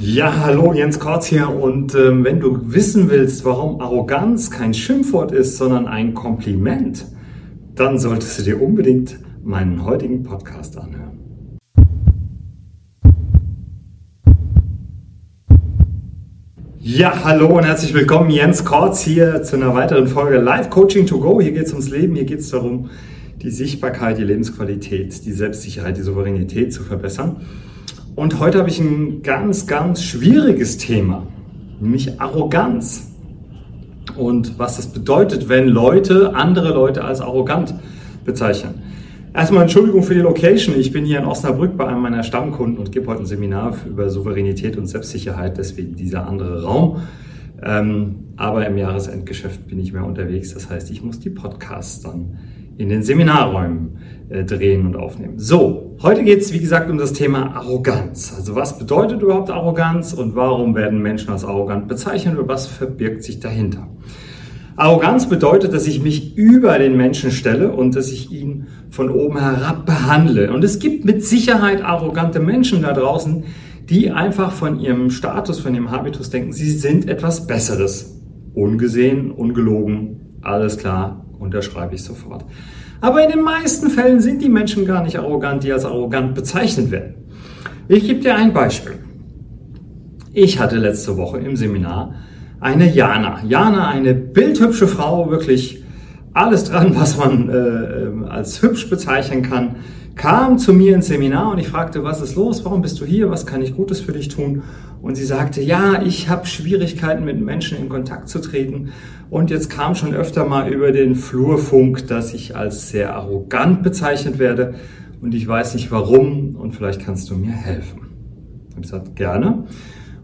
Ja, hallo, Jens Kortz hier. Und ähm, wenn du wissen willst, warum Arroganz kein Schimpfwort ist, sondern ein Kompliment, dann solltest du dir unbedingt meinen heutigen Podcast anhören. Ja, hallo und herzlich willkommen. Jens Kortz hier zu einer weiteren Folge Live Coaching to Go. Hier geht es ums Leben, hier geht es darum, die Sichtbarkeit, die Lebensqualität, die Selbstsicherheit, die Souveränität zu verbessern. Und heute habe ich ein ganz, ganz schwieriges Thema, nämlich Arroganz. Und was das bedeutet, wenn Leute andere Leute als arrogant bezeichnen. Erstmal Entschuldigung für die Location. Ich bin hier in Osnabrück bei einem meiner Stammkunden und gebe heute ein Seminar über Souveränität und Selbstsicherheit, deswegen dieser andere Raum. Ähm, aber im Jahresendgeschäft bin ich mehr unterwegs. Das heißt, ich muss die Podcasts dann in den Seminarräumen äh, drehen und aufnehmen. So, heute geht es wie gesagt um das Thema Arroganz. Also was bedeutet überhaupt Arroganz und warum werden Menschen als arrogant bezeichnet und was verbirgt sich dahinter? Arroganz bedeutet, dass ich mich über den Menschen stelle und dass ich ihn von oben herab behandle. Und es gibt mit Sicherheit arrogante Menschen da draußen, die einfach von ihrem Status, von ihrem Habitus denken, sie sind etwas Besseres. Ungesehen, ungelogen, alles klar, unterschreibe ich sofort. Aber in den meisten Fällen sind die Menschen gar nicht arrogant, die als arrogant bezeichnet werden. Ich gebe dir ein Beispiel. Ich hatte letzte Woche im Seminar eine Jana. Jana, eine bildhübsche Frau, wirklich alles dran, was man äh, als hübsch bezeichnen kann, kam zu mir ins Seminar und ich fragte, was ist los, warum bist du hier, was kann ich Gutes für dich tun? Und sie sagte, ja, ich habe Schwierigkeiten mit Menschen in Kontakt zu treten und jetzt kam schon öfter mal über den Flurfunk, dass ich als sehr arrogant bezeichnet werde und ich weiß nicht warum und vielleicht kannst du mir helfen. Ich habe gesagt, gerne.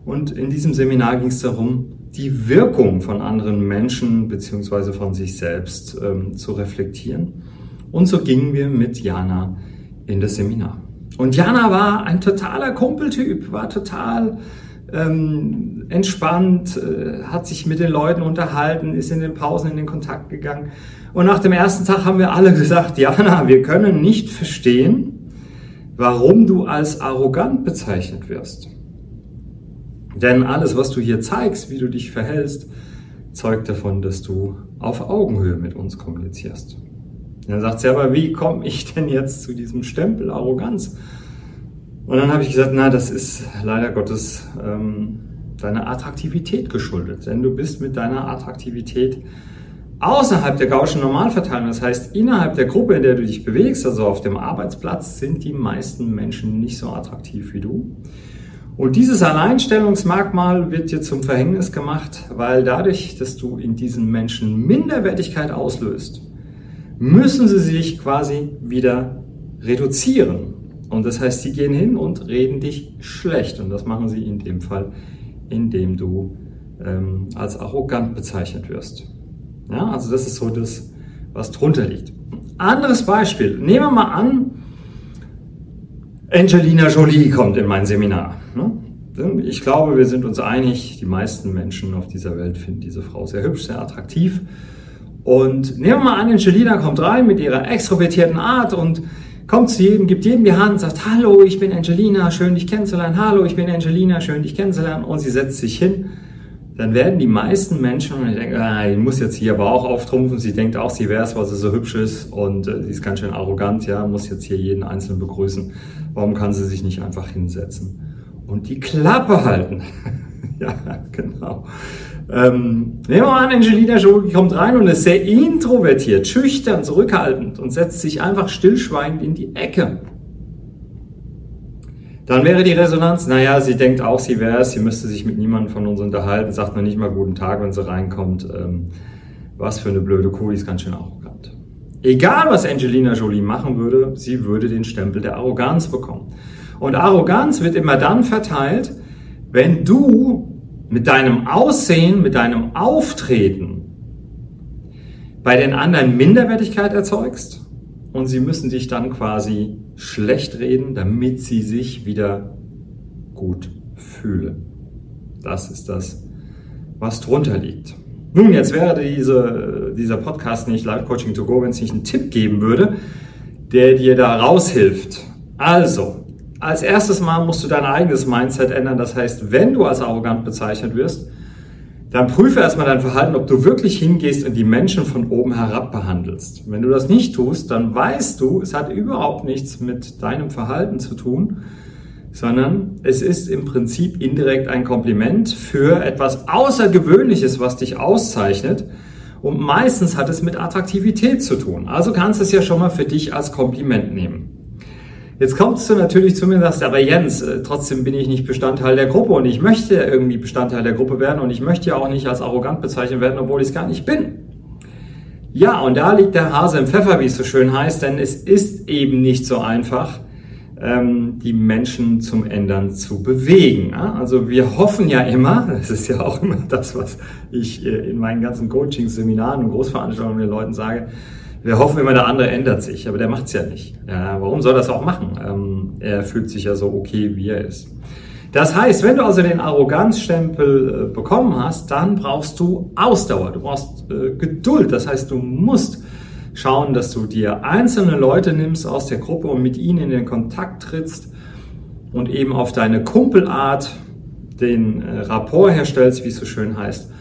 Und in diesem Seminar ging es darum, die Wirkung von anderen Menschen beziehungsweise von sich selbst ähm, zu reflektieren. Und so gingen wir mit Jana in das Seminar. Und Jana war ein totaler Kumpeltyp, war total ähm, entspannt, äh, hat sich mit den Leuten unterhalten, ist in den Pausen in den Kontakt gegangen. Und nach dem ersten Tag haben wir alle gesagt, Jana, wir können nicht verstehen, warum du als arrogant bezeichnet wirst. Denn alles, was du hier zeigst, wie du dich verhältst, zeugt davon, dass du auf Augenhöhe mit uns kommunizierst. Dann sagt sie, aber wie komme ich denn jetzt zu diesem Stempel Arroganz? Und dann habe ich gesagt, na, das ist leider Gottes ähm, deiner Attraktivität geschuldet. Denn du bist mit deiner Attraktivität außerhalb der Gaußschen Normalverteilung, das heißt innerhalb der Gruppe, in der du dich bewegst, also auf dem Arbeitsplatz, sind die meisten Menschen nicht so attraktiv wie du. Und dieses Alleinstellungsmerkmal wird dir zum Verhängnis gemacht, weil dadurch, dass du in diesen Menschen Minderwertigkeit auslöst, müssen sie sich quasi wieder reduzieren. Und das heißt, sie gehen hin und reden dich schlecht. Und das machen sie in dem Fall, indem du ähm, als arrogant bezeichnet wirst. Ja, also das ist so das, was drunter liegt. Anderes Beispiel. Nehmen wir mal an, Angelina Jolie kommt in mein Seminar. Ne? Ich glaube, wir sind uns einig, die meisten Menschen auf dieser Welt finden diese Frau sehr hübsch, sehr attraktiv. Und nehmen wir mal an, Angelina kommt rein mit ihrer extrovertierten Art und kommt zu jedem, gibt jedem die Hand, sagt, hallo, ich bin Angelina, schön dich kennenzulernen, hallo, ich bin Angelina, schön dich kennenzulernen. Und sie setzt sich hin, dann werden die meisten Menschen, und ich denke, ah, die muss jetzt hier aber auch auftrumpfen, sie denkt auch, sie wäre es, weil sie so hübsch ist und äh, sie ist ganz schön arrogant, ja, muss jetzt hier jeden Einzelnen begrüßen, warum kann sie sich nicht einfach hinsetzen und die Klappe halten? ja, genau. Ähm, nehmen wir mal an, Angelina Jolie kommt rein und ist sehr introvertiert, schüchtern, zurückhaltend und setzt sich einfach stillschweigend in die Ecke. Dann wäre die Resonanz, naja, sie denkt auch, sie wäre es, sie müsste sich mit niemandem von uns unterhalten, sagt noch nicht mal guten Tag, wenn sie reinkommt. Ähm, was für eine blöde Kuh, die ist ganz schön arrogant. Egal, was Angelina Jolie machen würde, sie würde den Stempel der Arroganz bekommen. Und Arroganz wird immer dann verteilt, wenn du mit deinem Aussehen, mit deinem Auftreten bei den anderen Minderwertigkeit erzeugst und sie müssen dich dann quasi schlecht reden, damit sie sich wieder gut fühlen. Das ist das, was drunter liegt. Nun, jetzt wäre diese, dieser Podcast nicht Live Coaching to Go, wenn es nicht einen Tipp geben würde, der dir da raushilft. Also, als erstes Mal musst du dein eigenes Mindset ändern. Das heißt, wenn du als arrogant bezeichnet wirst, dann prüfe erstmal dein Verhalten, ob du wirklich hingehst und die Menschen von oben herab behandelst. Wenn du das nicht tust, dann weißt du, es hat überhaupt nichts mit deinem Verhalten zu tun, sondern es ist im Prinzip indirekt ein Kompliment für etwas Außergewöhnliches, was dich auszeichnet. Und meistens hat es mit Attraktivität zu tun. Also kannst du es ja schon mal für dich als Kompliment nehmen. Jetzt kommst du natürlich zu mir und sagst, aber Jens, äh, trotzdem bin ich nicht Bestandteil der Gruppe und ich möchte irgendwie Bestandteil der Gruppe werden und ich möchte ja auch nicht als arrogant bezeichnet werden, obwohl ich es gar nicht bin. Ja, und da liegt der Hase im Pfeffer, wie es so schön heißt, denn es ist eben nicht so einfach, ähm, die Menschen zum Ändern zu bewegen. Also wir hoffen ja immer, das ist ja auch immer das, was ich äh, in meinen ganzen Coachings, Seminaren und Großveranstaltungen den Leuten sage, wir hoffen immer, der andere ändert sich, aber der macht es ja nicht. Ja, warum soll das auch machen? Ähm, er fühlt sich ja so okay, wie er ist. Das heißt, wenn du also den Arroganzstempel äh, bekommen hast, dann brauchst du Ausdauer, du brauchst äh, Geduld. Das heißt, du musst schauen, dass du dir einzelne Leute nimmst aus der Gruppe und mit ihnen in den Kontakt trittst und eben auf deine Kumpelart den äh, Rapport herstellst, wie es so schön heißt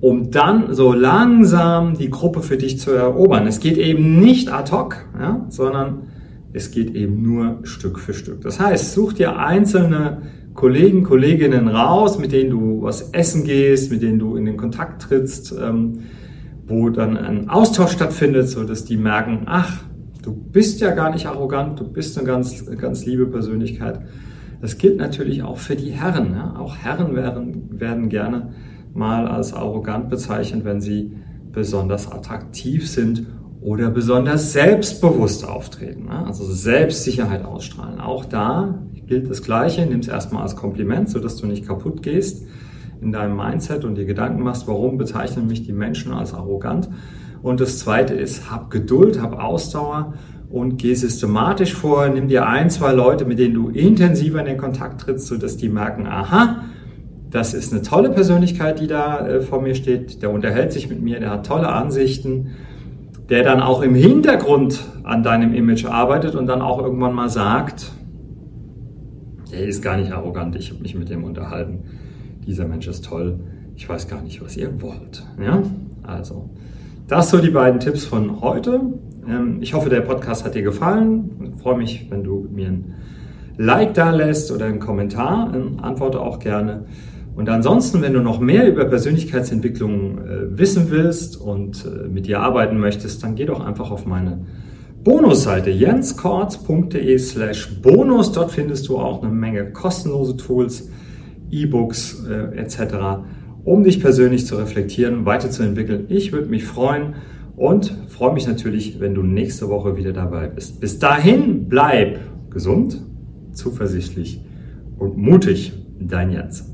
um dann so langsam die Gruppe für dich zu erobern. Es geht eben nicht ad hoc, ja, sondern es geht eben nur Stück für Stück. Das heißt, such dir einzelne Kollegen, Kolleginnen raus, mit denen du was essen gehst, mit denen du in den Kontakt trittst, ähm, wo dann ein Austausch stattfindet, so dass die merken, ach, du bist ja gar nicht arrogant, du bist eine ganz, ganz liebe Persönlichkeit. Das gilt natürlich auch für die Herren. Ja? Auch Herren werden, werden gerne mal als arrogant bezeichnet, wenn sie besonders attraktiv sind oder besonders selbstbewusst auftreten. Ne? Also Selbstsicherheit ausstrahlen. Auch da gilt das Gleiche. Nimm es erstmal als Kompliment, sodass du nicht kaputt gehst in deinem Mindset und dir Gedanken machst, warum bezeichnen mich die Menschen als arrogant. Und das zweite ist, hab Geduld, hab Ausdauer und geh systematisch vor. Nimm dir ein, zwei Leute, mit denen du intensiver in den Kontakt trittst, sodass die merken, aha, das ist eine tolle Persönlichkeit, die da äh, vor mir steht. Der unterhält sich mit mir, der hat tolle Ansichten, der dann auch im Hintergrund an deinem Image arbeitet und dann auch irgendwann mal sagt, der ist gar nicht arrogant, ich habe mich mit dem unterhalten. Dieser Mensch ist toll. Ich weiß gar nicht, was ihr wollt. Ja? Also, das so die beiden Tipps von heute. Ähm, ich hoffe, der Podcast hat dir gefallen. Ich freue mich, wenn du mir ein Like da lässt oder einen Kommentar. Ähm, antworte auch gerne. Und ansonsten, wenn du noch mehr über Persönlichkeitsentwicklung äh, wissen willst und äh, mit dir arbeiten möchtest, dann geh doch einfach auf meine Bonusseite jenskortz.de slash bonus. Dort findest du auch eine Menge kostenlose Tools, E-Books äh, etc., um dich persönlich zu reflektieren, weiterzuentwickeln. Ich würde mich freuen und freue mich natürlich, wenn du nächste Woche wieder dabei bist. Bis dahin bleib gesund, zuversichtlich und mutig. Dein Jens.